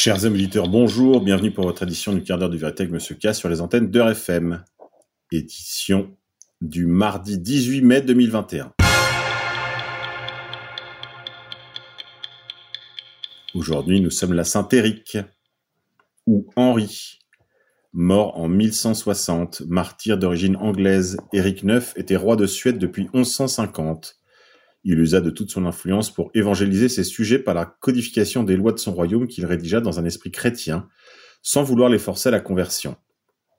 Chers auditeurs, bonjour, bienvenue pour votre édition du quart d'heure du vérité avec Monsieur K sur les antennes d'Heure FM. Édition du mardi 18 mai 2021. Aujourd'hui, nous sommes la Saint-Éric, ou Henri, mort en 1160, martyr d'origine anglaise. Éric IX était roi de Suède depuis 1150. Il usa de toute son influence pour évangéliser ses sujets par la codification des lois de son royaume qu'il rédigea dans un esprit chrétien, sans vouloir les forcer à la conversion.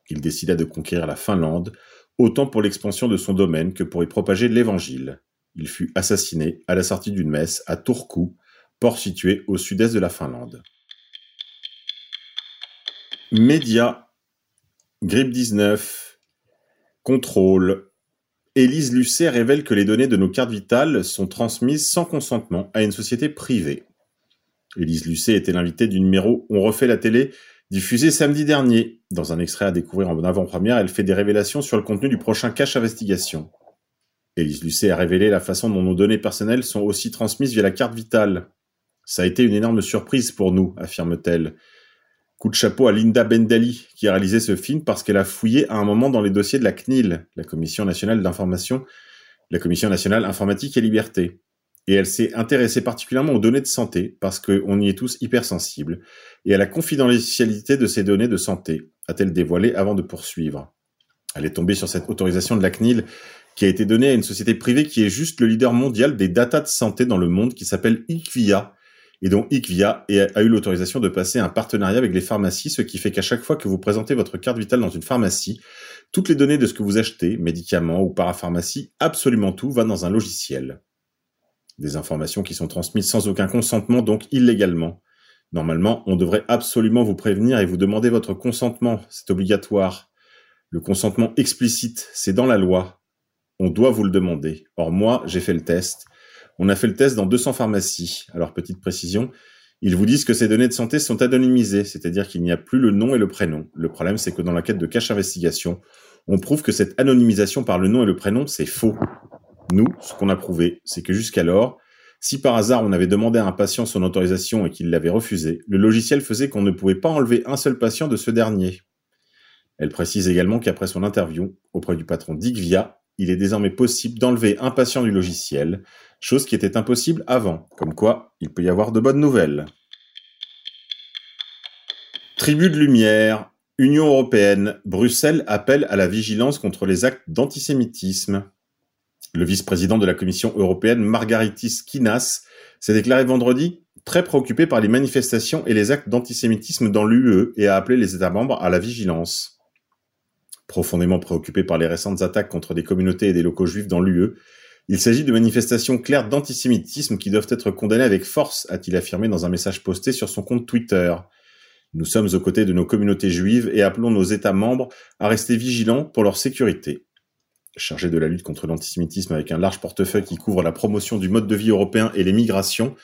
Il décida de conquérir la Finlande, autant pour l'expansion de son domaine que pour y propager l'évangile. Il fut assassiné à la sortie d'une messe à Turku, port situé au sud-est de la Finlande. Média, grippe 19, contrôle, Élise Lucet révèle que les données de nos cartes vitales sont transmises sans consentement à une société privée. Élise Lucet était l'invitée du numéro On refait la télé diffusé samedi dernier. Dans un extrait à découvrir en avant-première, elle fait des révélations sur le contenu du prochain cache investigation. Élise Lucet a révélé la façon dont nos données personnelles sont aussi transmises via la carte vitale. Ça a été une énorme surprise pour nous, affirme-t-elle. Coup de chapeau à Linda Bendali, qui a réalisé ce film parce qu'elle a fouillé à un moment dans les dossiers de la CNIL, la Commission nationale d'information, la Commission nationale informatique et liberté. Et elle s'est intéressée particulièrement aux données de santé, parce qu'on y est tous hypersensibles, et à la confidentialité de ces données de santé, a-t-elle dévoilé avant de poursuivre. Elle est tombée sur cette autorisation de la CNIL qui a été donnée à une société privée qui est juste le leader mondial des datas de santé dans le monde, qui s'appelle IQVIA, et dont IQVIA a eu l'autorisation de passer un partenariat avec les pharmacies, ce qui fait qu'à chaque fois que vous présentez votre carte vitale dans une pharmacie, toutes les données de ce que vous achetez, médicaments ou parapharmacie, absolument tout va dans un logiciel. Des informations qui sont transmises sans aucun consentement, donc illégalement. Normalement, on devrait absolument vous prévenir et vous demander votre consentement, c'est obligatoire. Le consentement explicite, c'est dans la loi. On doit vous le demander. Or moi, j'ai fait le test on a fait le test dans 200 pharmacies. Alors, petite précision, ils vous disent que ces données de santé sont anonymisées, c'est-à-dire qu'il n'y a plus le nom et le prénom. Le problème, c'est que dans la quête de cache investigation, on prouve que cette anonymisation par le nom et le prénom, c'est faux. Nous, ce qu'on a prouvé, c'est que jusqu'alors, si par hasard on avait demandé à un patient son autorisation et qu'il l'avait refusé, le logiciel faisait qu'on ne pouvait pas enlever un seul patient de ce dernier. Elle précise également qu'après son interview auprès du patron d'Igvia, il est désormais possible d'enlever un patient du logiciel, chose qui était impossible avant, comme quoi il peut y avoir de bonnes nouvelles. Tribu de lumière, Union européenne, Bruxelles appelle à la vigilance contre les actes d'antisémitisme. Le vice-président de la Commission européenne, Margaritis Kinas, s'est déclaré vendredi très préoccupé par les manifestations et les actes d'antisémitisme dans l'UE et a appelé les États membres à la vigilance. Profondément préoccupé par les récentes attaques contre des communautés et des locaux juifs dans l'UE, il s'agit de manifestations claires d'antisémitisme qui doivent être condamnées avec force, a-t-il affirmé dans un message posté sur son compte Twitter. Nous sommes aux côtés de nos communautés juives et appelons nos États membres à rester vigilants pour leur sécurité. Chargé de la lutte contre l'antisémitisme avec un large portefeuille qui couvre la promotion du mode de vie européen et les migrations,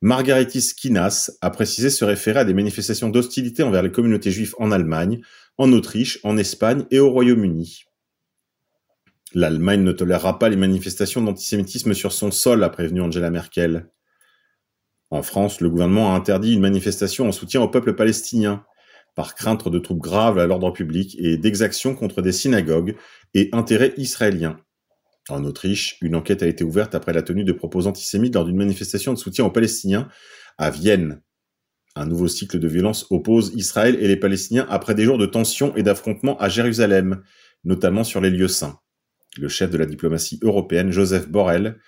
Margaritis Kinas a précisé se référer à des manifestations d'hostilité envers les communautés juives en Allemagne, en Autriche, en Espagne et au Royaume-Uni. L'Allemagne ne tolérera pas les manifestations d'antisémitisme sur son sol, a prévenu Angela Merkel. En France, le gouvernement a interdit une manifestation en soutien au peuple palestinien, par crainte de troubles graves à l'ordre public et d'exactions contre des synagogues et intérêts israéliens. En Autriche, une enquête a été ouverte après la tenue de propos antisémites lors d'une manifestation de soutien aux Palestiniens à Vienne. Un nouveau cycle de violence oppose Israël et les Palestiniens après des jours de tensions et d'affrontements à Jérusalem, notamment sur les lieux saints. Le chef de la diplomatie européenne, Joseph Borrell,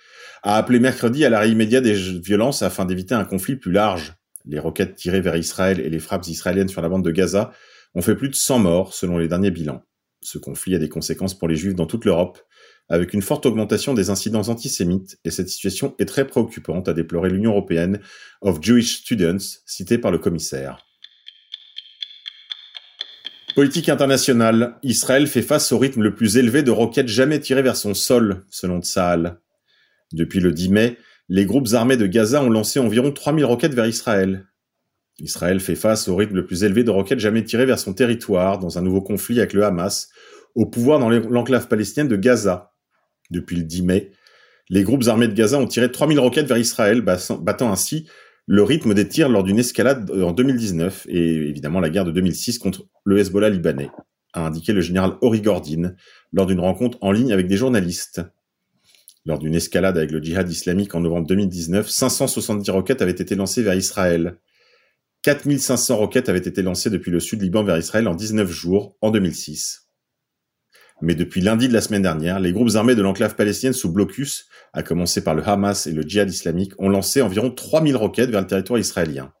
a appelé mercredi à l'arrêt immédiat des violences afin d'éviter un conflit plus large. Les roquettes tirées vers Israël et les frappes israéliennes sur la bande de Gaza ont fait plus de 100 morts selon les derniers bilans. Ce conflit a des conséquences pour les juifs dans toute l'Europe, avec une forte augmentation des incidents antisémites, et cette situation est très préoccupante, a déploré l'Union européenne of Jewish Students, citée par le commissaire. Politique internationale. Israël fait face au rythme le plus élevé de roquettes jamais tirées vers son sol, selon Tsahal. Depuis le 10 mai, les groupes armés de Gaza ont lancé environ 3000 roquettes vers Israël. Israël fait face au rythme le plus élevé de roquettes jamais tirées vers son territoire dans un nouveau conflit avec le Hamas, au pouvoir dans l'enclave palestinienne de Gaza, depuis le 10 mai, les groupes armés de Gaza ont tiré 3000 roquettes vers Israël, battant ainsi le rythme des tirs lors d'une escalade en 2019 et évidemment la guerre de 2006 contre le Hezbollah libanais, a indiqué le général Ori Gordine lors d'une rencontre en ligne avec des journalistes. Lors d'une escalade avec le djihad islamique en novembre 2019, 570 roquettes avaient été lancées vers Israël. 4500 roquettes avaient été lancées depuis le sud Liban vers Israël en 19 jours en 2006. Mais depuis lundi de la semaine dernière, les groupes armés de l'enclave palestinienne sous blocus, à commencer par le Hamas et le djihad islamique, ont lancé environ 3000 roquettes vers le territoire israélien.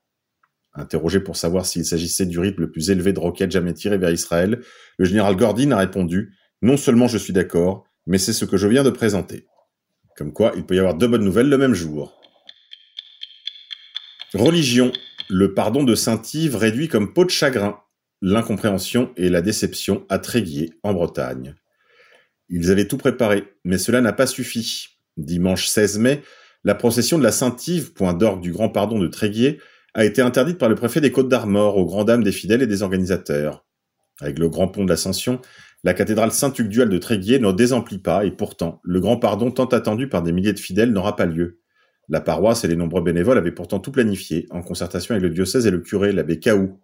Interrogé pour savoir s'il s'agissait du rythme le plus élevé de roquettes jamais tirées vers Israël, le général Gordine a répondu Non seulement je suis d'accord, mais c'est ce que je viens de présenter. Comme quoi, il peut y avoir deux bonnes nouvelles le même jour. Religion. Le pardon de Saint-Yves réduit comme peau de chagrin l'incompréhension et la déception à Tréguier, en Bretagne. Ils avaient tout préparé, mais cela n'a pas suffi. Dimanche 16 mai, la procession de la Saint-Yves, point d'orgue du Grand Pardon de Tréguier, a été interdite par le préfet des Côtes d'Armor aux grandes dames des fidèles et des organisateurs. Avec le grand pont de l'Ascension, la cathédrale Saint-Tugdual de Tréguier ne désemplit pas et pourtant, le grand pardon tant attendu par des milliers de fidèles n'aura pas lieu. La paroisse et les nombreux bénévoles avaient pourtant tout planifié, en concertation avec le diocèse et le curé, l'abbé Caou,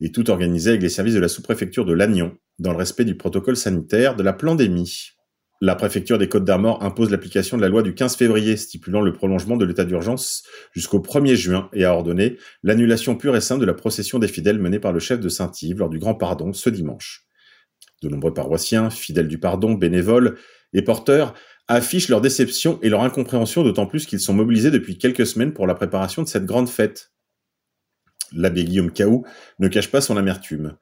et tout organisé avec les services de la sous-préfecture de Lannion, dans le respect du protocole sanitaire de la pandémie. La préfecture des Côtes d'Armor impose l'application de la loi du 15 février stipulant le prolongement de l'état d'urgence jusqu'au 1er juin et a ordonné l'annulation pure et simple de la procession des fidèles menée par le chef de Saint-Yves lors du Grand Pardon ce dimanche. De nombreux paroissiens, fidèles du pardon, bénévoles et porteurs affichent leur déception et leur incompréhension d'autant plus qu'ils sont mobilisés depuis quelques semaines pour la préparation de cette grande fête. L'abbé Guillaume Caou ne cache pas son amertume.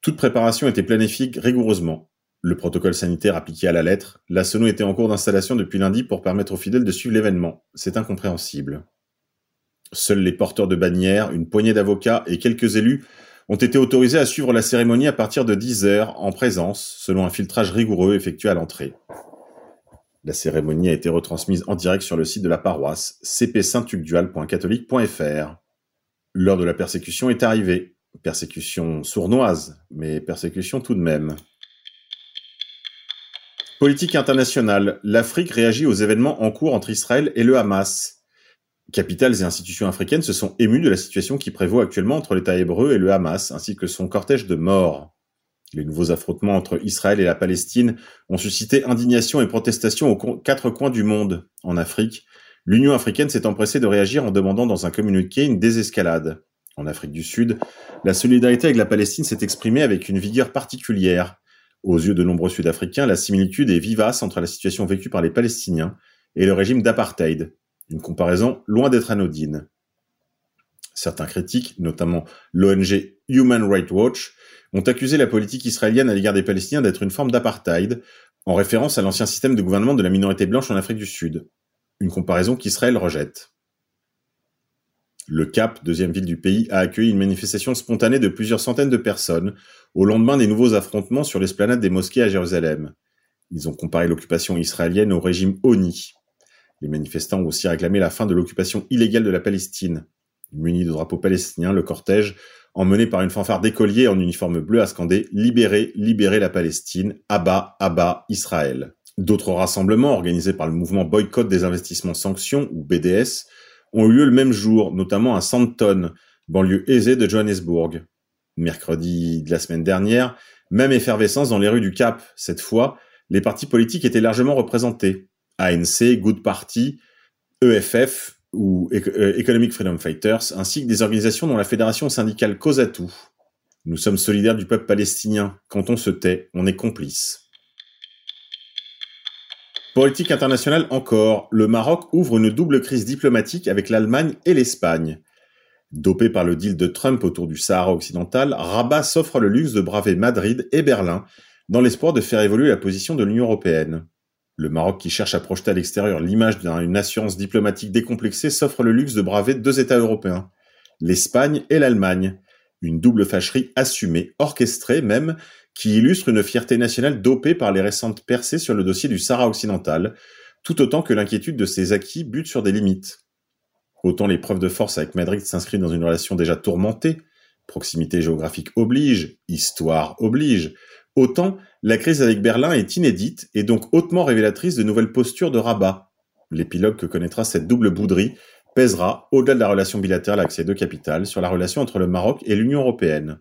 Toute préparation était planifiée rigoureusement. Le protocole sanitaire appliqué à la lettre, la sono était en cours d'installation depuis lundi pour permettre aux fidèles de suivre l'événement. C'est incompréhensible. Seuls les porteurs de bannières, une poignée d'avocats et quelques élus ont été autorisés à suivre la cérémonie à partir de 10 heures en présence, selon un filtrage rigoureux effectué à l'entrée. La cérémonie a été retransmise en direct sur le site de la paroisse cpsaintugdual.catholique.fr. L'heure de la persécution est arrivée. Persécution sournoise, mais persécution tout de même. Politique internationale. L'Afrique réagit aux événements en cours entre Israël et le Hamas. Capitales et institutions africaines se sont émues de la situation qui prévaut actuellement entre l'État hébreu et le Hamas, ainsi que son cortège de morts. Les nouveaux affrontements entre Israël et la Palestine ont suscité indignation et protestation aux quatre coins du monde. En Afrique, l'Union africaine s'est empressée de réagir en demandant dans un communiqué une désescalade. En Afrique du Sud, la solidarité avec la Palestine s'est exprimée avec une vigueur particulière. Aux yeux de nombreux Sud-Africains, la similitude est vivace entre la situation vécue par les Palestiniens et le régime d'apartheid, une comparaison loin d'être anodine. Certains critiques, notamment l'ONG Human Rights Watch, ont accusé la politique israélienne à l'égard des Palestiniens d'être une forme d'apartheid, en référence à l'ancien système de gouvernement de la minorité blanche en Afrique du Sud. Une comparaison qu'Israël rejette. Le Cap, deuxième ville du pays, a accueilli une manifestation spontanée de plusieurs centaines de personnes au lendemain des nouveaux affrontements sur l'esplanade des mosquées à Jérusalem. Ils ont comparé l'occupation israélienne au régime ONI. Les manifestants ont aussi réclamé la fin de l'occupation illégale de la Palestine. Muni de drapeaux palestiniens, le cortège emmené par une fanfare d'écoliers en uniforme bleu, a scandé Libérez, libérez la Palestine, abat, abat, Israël. D'autres rassemblements organisés par le mouvement Boycott des investissements sanctions, ou BDS, ont eu lieu le même jour, notamment à Sandton, banlieue aisée de Johannesburg. Mercredi de la semaine dernière, même effervescence dans les rues du Cap. Cette fois, les partis politiques étaient largement représentés. ANC, Good Party, EFF, ou euh, Economic Freedom Fighters, ainsi que des organisations dont la fédération syndicale COSATU. Nous sommes solidaires du peuple palestinien. Quand on se tait, on est complice. Politique internationale encore, le Maroc ouvre une double crise diplomatique avec l'Allemagne et l'Espagne. Dopé par le deal de Trump autour du Sahara occidental, Rabat s'offre le luxe de braver Madrid et Berlin dans l'espoir de faire évoluer la position de l'Union européenne. Le Maroc, qui cherche à projeter à l'extérieur l'image d'une assurance diplomatique décomplexée, s'offre le luxe de braver deux États européens, l'Espagne et l'Allemagne. Une double fâcherie assumée, orchestrée même, qui illustre une fierté nationale dopée par les récentes percées sur le dossier du Sahara occidental, tout autant que l'inquiétude de ses acquis bute sur des limites. Autant les preuves de force avec Madrid s'inscrivent dans une relation déjà tourmentée, proximité géographique oblige, histoire oblige, Autant, la crise avec Berlin est inédite et donc hautement révélatrice de nouvelles postures de Rabat. L'épilogue que connaîtra cette double bouderie pèsera, au-delà de la relation bilatérale avec ces deux capitales, sur la relation entre le Maroc et l'Union européenne.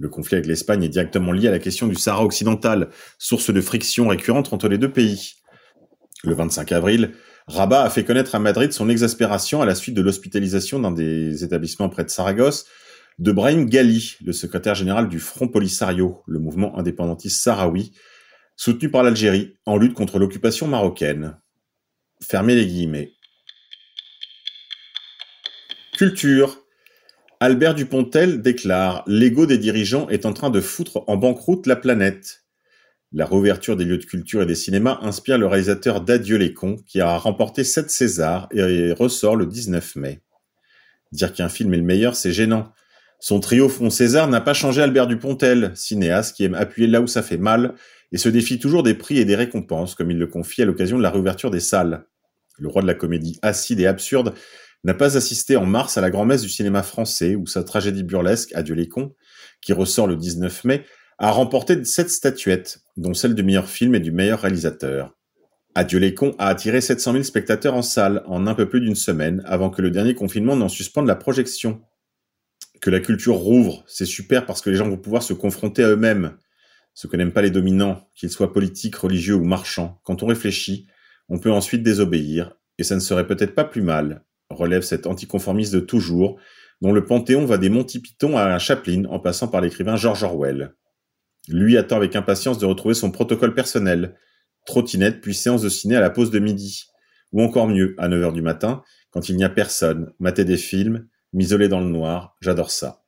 Le conflit avec l'Espagne est directement lié à la question du Sahara occidental, source de friction récurrente entre les deux pays. Le 25 avril, Rabat a fait connaître à Madrid son exaspération à la suite de l'hospitalisation dans des établissements près de Saragosse de Brahim Ghali, le secrétaire général du Front Polisario, le mouvement indépendantiste sahraoui, soutenu par l'Algérie en lutte contre l'occupation marocaine. Fermez les guillemets. Culture. Albert Dupontel déclare L'ego des dirigeants est en train de foutre en banqueroute la planète. La réouverture des lieux de culture et des cinémas inspire le réalisateur d'Adieu les cons, qui a remporté 7 Césars et ressort le 19 mai. Dire qu'un film est le meilleur, c'est gênant. Son trio Front César n'a pas changé Albert Dupontel, cinéaste qui aime appuyer là où ça fait mal et se défie toujours des prix et des récompenses, comme il le confie à l'occasion de la réouverture des salles. Le roi de la comédie acide et absurde n'a pas assisté en mars à la grand-messe du cinéma français où sa tragédie burlesque Adieu les cons, qui ressort le 19 mai, a remporté sept statuettes, dont celle du meilleur film et du meilleur réalisateur. Adieu les cons a attiré 700 000 spectateurs en salle en un peu plus d'une semaine avant que le dernier confinement n'en suspende la projection. Que la culture rouvre, c'est super parce que les gens vont pouvoir se confronter à eux-mêmes, ce que n'aiment pas les dominants, qu'ils soient politiques, religieux ou marchands. Quand on réfléchit, on peut ensuite désobéir, et ça ne serait peut-être pas plus mal, relève cet anticonformiste de toujours, dont le panthéon va des Monty Python à Chaplin en passant par l'écrivain George Orwell. Lui attend avec impatience de retrouver son protocole personnel. Trottinette puis séance de ciné à la pause de midi. Ou encore mieux, à 9h du matin, quand il n'y a personne, mater des films, m'isoler dans le noir, j'adore ça.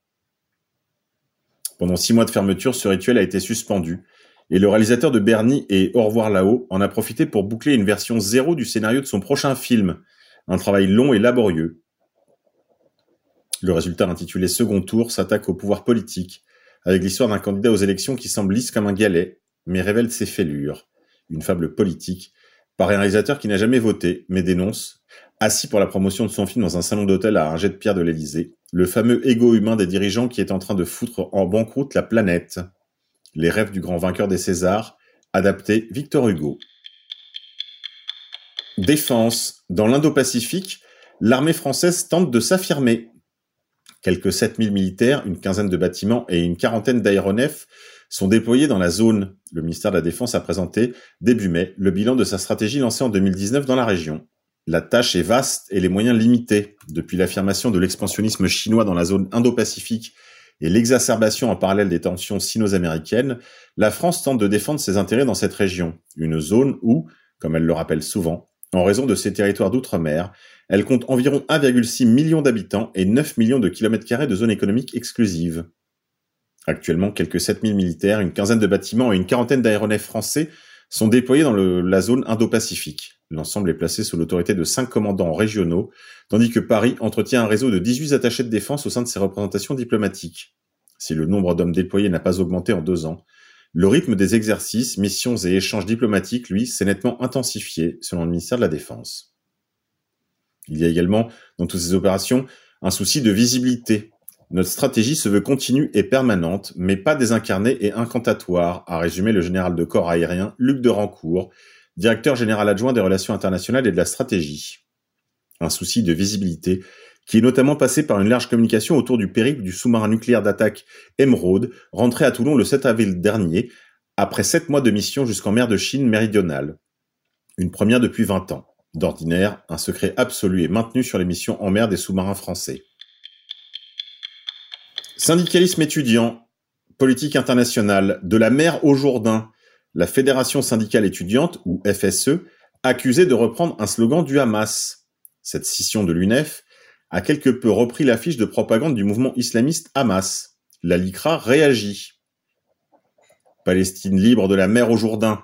Pendant six mois de fermeture, ce rituel a été suspendu, et le réalisateur de Bernie et Au revoir là-haut en a profité pour boucler une version zéro du scénario de son prochain film, un travail long et laborieux. Le résultat intitulé Second Tour s'attaque au pouvoir politique, avec l'histoire d'un candidat aux élections qui semble lisse comme un galet, mais révèle ses fêlures. Une fable politique, par un réalisateur qui n'a jamais voté, mais dénonce, assis pour la promotion de son film dans un salon d'hôtel à un jet de pierre de l'Élysée, le fameux égo humain des dirigeants qui est en train de foutre en banqueroute la planète. Les rêves du grand vainqueur des Césars, adapté Victor Hugo. Défense. Dans l'Indo-Pacifique, l'armée française tente de s'affirmer Quelques 7000 militaires, une quinzaine de bâtiments et une quarantaine d'aéronefs sont déployés dans la zone. Le ministère de la Défense a présenté, début mai, le bilan de sa stratégie lancée en 2019 dans la région. La tâche est vaste et les moyens limités. Depuis l'affirmation de l'expansionnisme chinois dans la zone Indo-Pacifique et l'exacerbation en parallèle des tensions sino-américaines, la France tente de défendre ses intérêts dans cette région, une zone où, comme elle le rappelle souvent, en raison de ses territoires d'outre-mer, elle compte environ 1,6 million d'habitants et 9 millions de kilomètres carrés de zone économique exclusive. Actuellement, quelques 7000 militaires, une quinzaine de bâtiments et une quarantaine d'aéronefs français sont déployés dans la zone Indo-Pacifique. L'ensemble est placé sous l'autorité de cinq commandants régionaux, tandis que Paris entretient un réseau de 18 attachés de défense au sein de ses représentations diplomatiques. Si le nombre d'hommes déployés n'a pas augmenté en deux ans, le rythme des exercices, missions et échanges diplomatiques, lui, s'est nettement intensifié, selon le ministère de la Défense. Il y a également, dans toutes ces opérations, un souci de visibilité. Notre stratégie se veut continue et permanente, mais pas désincarnée et incantatoire, a résumé le général de corps aérien Luc de Rancourt, directeur général adjoint des relations internationales et de la stratégie. Un souci de visibilité qui est notamment passé par une large communication autour du périple du sous-marin nucléaire d'attaque Emeraude, rentré à Toulon le 7 avril dernier, après sept mois de mission jusqu'en mer de Chine méridionale. Une première depuis 20 ans. D'ordinaire, un secret absolu est maintenu sur les missions en mer des sous-marins français. Syndicalisme étudiant, politique internationale, de la mer au Jourdain, la Fédération syndicale étudiante, ou FSE, accusée de reprendre un slogan du Hamas. Cette scission de l'UNEF a quelque peu repris l'affiche de propagande du mouvement islamiste Hamas. La LICRA réagit. Palestine libre de la mer au Jourdain,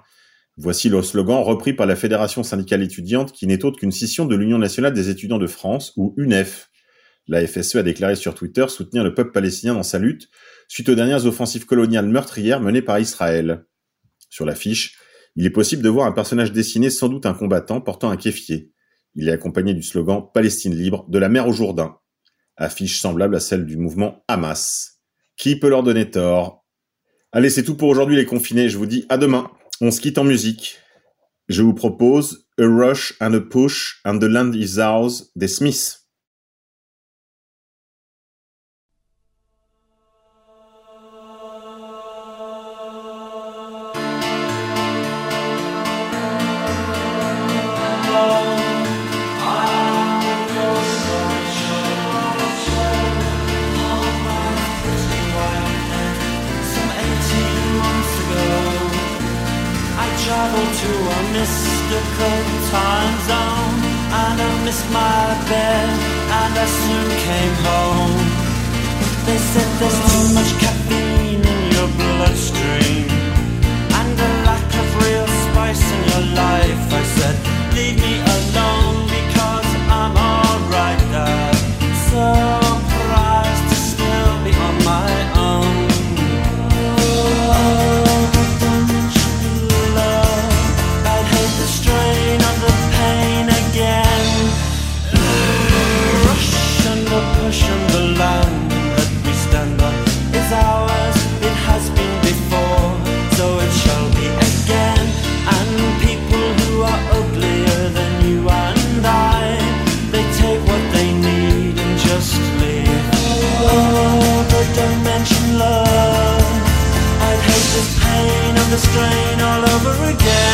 Voici le slogan repris par la Fédération syndicale étudiante qui n'est autre qu'une scission de l'Union nationale des étudiants de France, ou UNEF. La FSE a déclaré sur Twitter soutenir le peuple palestinien dans sa lutte suite aux dernières offensives coloniales meurtrières menées par Israël. Sur l'affiche, il est possible de voir un personnage dessiné sans doute un combattant portant un kéfier. Il est accompagné du slogan Palestine libre de la mer au Jourdain, affiche semblable à celle du mouvement Hamas. Qui peut leur donner tort? Allez, c'est tout pour aujourd'hui les confinés, je vous dis à demain. On se quitte en musique. Je vous propose A Rush and a Push and the Land is Ours des Smiths. came home. They said there's too much. the strain all over again.